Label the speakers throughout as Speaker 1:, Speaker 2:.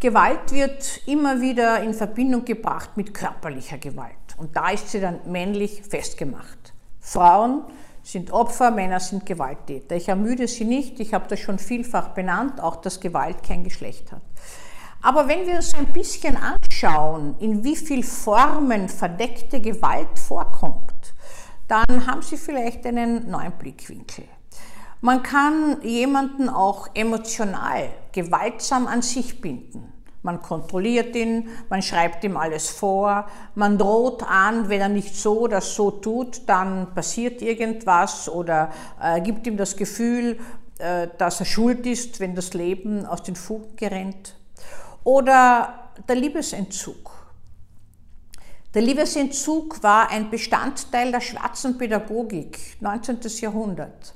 Speaker 1: Gewalt wird immer wieder in Verbindung gebracht mit körperlicher Gewalt. Und da ist sie dann männlich festgemacht. Frauen sind Opfer, Männer sind Gewalttäter. Ich ermüde sie nicht, ich habe das schon vielfach benannt, auch dass Gewalt kein Geschlecht hat. Aber wenn wir uns ein bisschen anschauen, in wie vielen Formen verdeckte Gewalt vorkommt, dann haben Sie vielleicht einen neuen Blickwinkel. Man kann jemanden auch emotional gewaltsam an sich binden. Man kontrolliert ihn, man schreibt ihm alles vor, man droht an, wenn er nicht so oder so tut, dann passiert irgendwas oder äh, gibt ihm das Gefühl, äh, dass er schuld ist, wenn das Leben aus den Fugen gerät. Oder der Liebesentzug. Der Liebesentzug war ein Bestandteil der schwarzen Pädagogik, 19. Jahrhundert.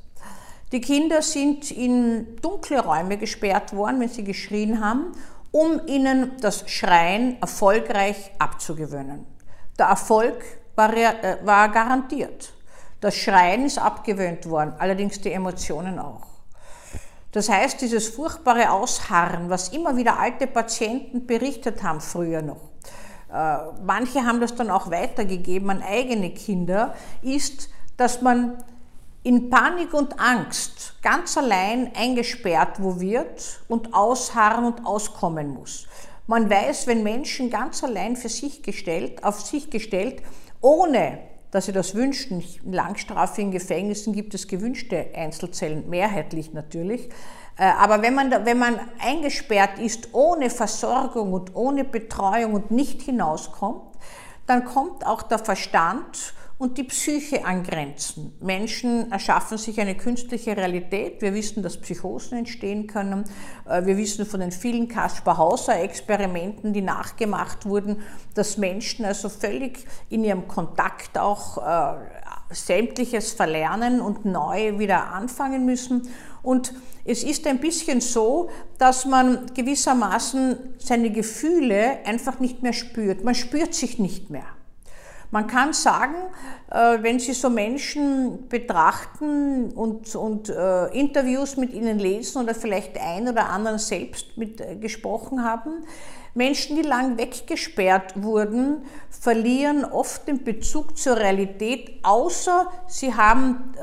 Speaker 1: Die Kinder sind in dunkle Räume gesperrt worden, wenn sie geschrien haben, um ihnen das Schreien erfolgreich abzugewöhnen. Der Erfolg war, äh, war garantiert. Das Schreien ist abgewöhnt worden, allerdings die Emotionen auch. Das heißt, dieses furchtbare Ausharren, was immer wieder alte Patienten berichtet haben früher noch, äh, manche haben das dann auch weitergegeben an eigene Kinder, ist, dass man in Panik und Angst ganz allein eingesperrt wo wird und ausharren und auskommen muss. Man weiß, wenn Menschen ganz allein für sich gestellt, auf sich gestellt, ohne dass sie das wünschen, in langstrafigen Gefängnissen gibt es gewünschte Einzelzellen, mehrheitlich natürlich, äh, aber wenn man, wenn man eingesperrt ist ohne Versorgung und ohne Betreuung und nicht hinauskommt, dann kommt auch der Verstand und die Psyche an Grenzen. Menschen erschaffen sich eine künstliche Realität. Wir wissen, dass Psychosen entstehen können. Äh, wir wissen von den vielen Kaspar-Hauser-Experimenten, die nachgemacht wurden, dass Menschen also völlig in ihrem Kontakt auch äh, sämtliches verlernen und neu wieder anfangen müssen. Und es ist ein bisschen so, dass man gewissermaßen seine Gefühle einfach nicht mehr spürt. Man spürt sich nicht mehr. Man kann sagen, äh, wenn Sie so Menschen betrachten und, und äh, Interviews mit ihnen lesen oder vielleicht ein oder anderen selbst mit äh, gesprochen haben, Menschen, die lang weggesperrt wurden, verlieren oft den Bezug zur Realität, außer sie haben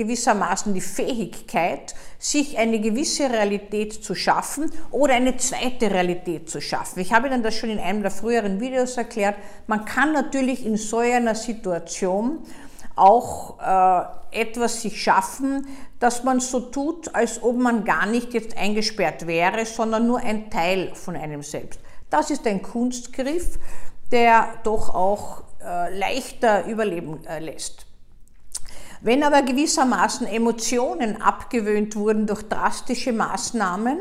Speaker 1: gewissermaßen die Fähigkeit, sich eine gewisse Realität zu schaffen oder eine zweite Realität zu schaffen. Ich habe Ihnen das schon in einem der früheren Videos erklärt. Man kann natürlich in so einer Situation auch äh, etwas sich schaffen, dass man so tut, als ob man gar nicht jetzt eingesperrt wäre, sondern nur ein Teil von einem selbst. Das ist ein Kunstgriff, der doch auch äh, leichter überleben äh, lässt. Wenn aber gewissermaßen Emotionen abgewöhnt wurden durch drastische Maßnahmen,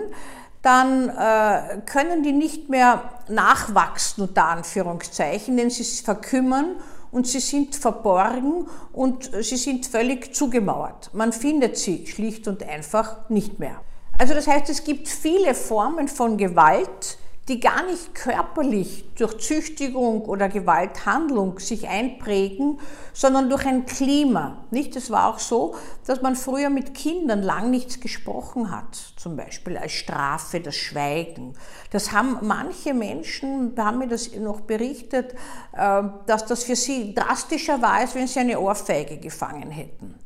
Speaker 1: dann äh, können die nicht mehr nachwachsen, unter Anführungszeichen, denn sie verkümmern und sie sind verborgen und sie sind völlig zugemauert. Man findet sie schlicht und einfach nicht mehr. Also das heißt, es gibt viele Formen von Gewalt, die gar nicht körperlich durch Züchtigung oder Gewalthandlung sich einprägen, sondern durch ein Klima. Nicht? Es war auch so, dass man früher mit Kindern lang nichts gesprochen hat, zum Beispiel als Strafe das Schweigen. Das haben manche Menschen, haben mir das noch berichtet, äh, dass das für sie drastischer war, als wenn sie eine Ohrfeige gefangen hätten.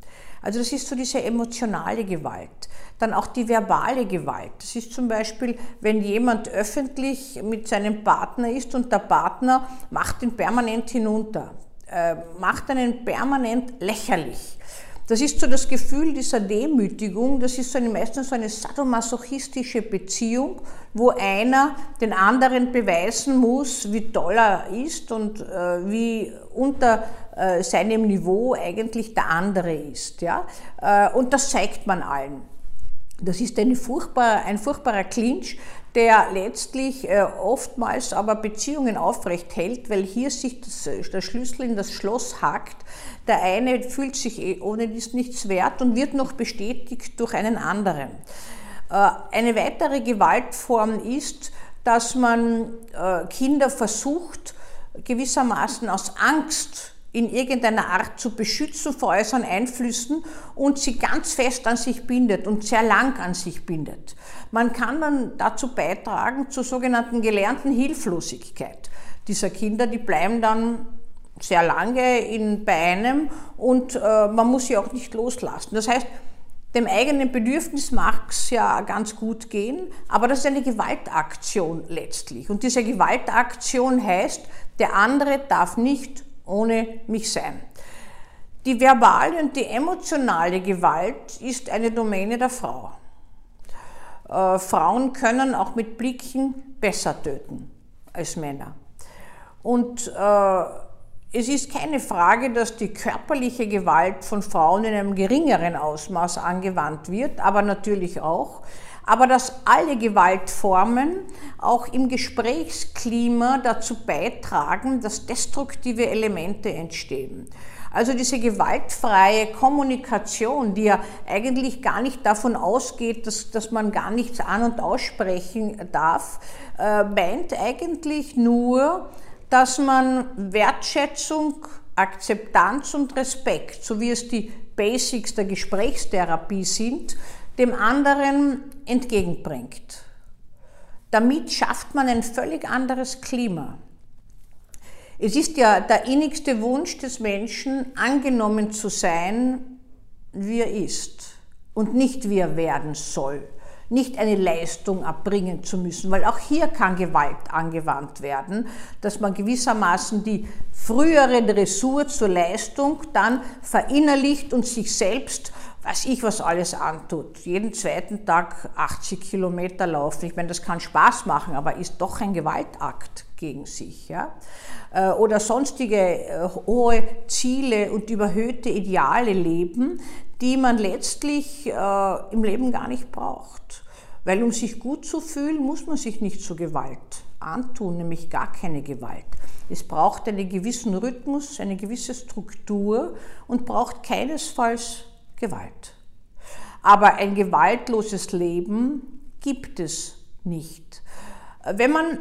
Speaker 1: Also das ist so diese emotionale Gewalt. Dann auch die verbale Gewalt. Das ist zum Beispiel, wenn jemand öffentlich mit seinem Partner ist und der Partner macht ihn permanent hinunter, äh, macht einen permanent lächerlich. Das ist so das Gefühl dieser Demütigung, das ist so eine, meistens so eine sadomasochistische Beziehung, wo einer den anderen beweisen muss, wie toll er ist und äh, wie unter äh, seinem Niveau eigentlich der andere ist. Ja? Äh, und das zeigt man allen. Das ist furchtbar, ein furchtbarer Clinch, der letztlich äh, oftmals aber Beziehungen aufrecht hält, weil hier sich das, der Schlüssel in das Schloss hakt. Der eine fühlt sich eh ohne dies nichts wert und wird noch bestätigt durch einen anderen. Äh, eine weitere Gewaltform ist, dass man äh, Kinder versucht, gewissermaßen aus Angst in irgendeiner Art zu beschützen vor äußeren Einflüssen und sie ganz fest an sich bindet und sehr lang an sich bindet. Man kann dann dazu beitragen zur sogenannten gelernten Hilflosigkeit dieser Kinder. Die bleiben dann sehr lange in, bei einem und äh, man muss sie auch nicht loslassen. Das heißt, dem eigenen Bedürfnis mag es ja ganz gut gehen, aber das ist eine Gewaltaktion letztlich. Und diese Gewaltaktion heißt, der andere darf nicht ohne mich sein. Die verbale und die emotionale Gewalt ist eine Domäne der Frau. Äh, Frauen können auch mit Blicken besser töten als Männer. Und äh, es ist keine Frage, dass die körperliche Gewalt von Frauen in einem geringeren Ausmaß angewandt wird, aber natürlich auch. Aber dass alle Gewaltformen auch im Gesprächsklima dazu beitragen, dass destruktive Elemente entstehen. Also diese gewaltfreie Kommunikation, die ja eigentlich gar nicht davon ausgeht, dass, dass man gar nichts an- und aussprechen darf, äh, meint eigentlich nur, dass man Wertschätzung, Akzeptanz und Respekt, so wie es die Basics der Gesprächstherapie sind, dem anderen entgegenbringt. Damit schafft man ein völlig anderes Klima. Es ist ja der innigste Wunsch des Menschen, angenommen zu sein, wie er ist und nicht wie er werden soll nicht eine Leistung erbringen zu müssen, weil auch hier kann Gewalt angewandt werden, dass man gewissermaßen die frühere Dressur zur Leistung dann verinnerlicht und sich selbst, weiß ich, was alles antut. Jeden zweiten Tag 80 Kilometer laufen. Ich meine, das kann Spaß machen, aber ist doch ein Gewaltakt gegen sich. Ja? Äh, oder sonstige äh, hohe Ziele und überhöhte Ideale leben, die man letztlich äh, im Leben gar nicht braucht. Weil um sich gut zu fühlen, muss man sich nicht zur Gewalt antun, nämlich gar keine Gewalt. Es braucht einen gewissen Rhythmus, eine gewisse Struktur und braucht keinesfalls Gewalt. Aber ein gewaltloses Leben gibt es nicht. Wenn man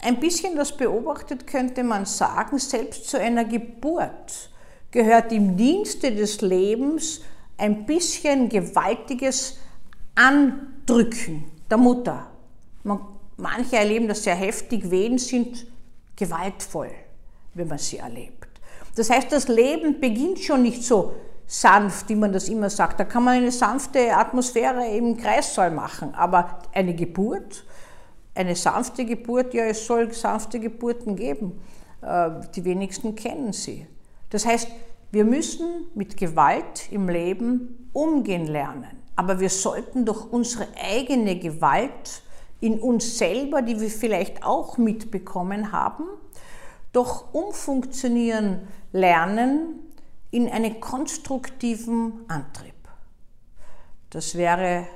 Speaker 1: ein bisschen das beobachtet, könnte man sagen, selbst zu einer Geburt gehört im Dienste des Lebens ein bisschen gewaltiges Andrücken der Mutter. Man, manche erleben das sehr heftig, Wehen sind gewaltvoll, wenn man sie erlebt. Das heißt, das Leben beginnt schon nicht so sanft, wie man das immer sagt. Da kann man eine sanfte Atmosphäre im Kreissaal machen, aber eine Geburt, eine sanfte Geburt, ja, es soll sanfte Geburten geben. Äh, die wenigsten kennen sie. Das heißt, wir müssen mit Gewalt im Leben umgehen lernen. Aber wir sollten durch unsere eigene Gewalt in uns selber, die wir vielleicht auch mitbekommen haben, doch umfunktionieren lernen in einen konstruktiven Antrieb. Das wäre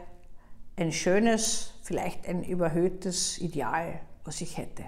Speaker 1: ein schönes, vielleicht ein überhöhtes Ideal, was ich hätte.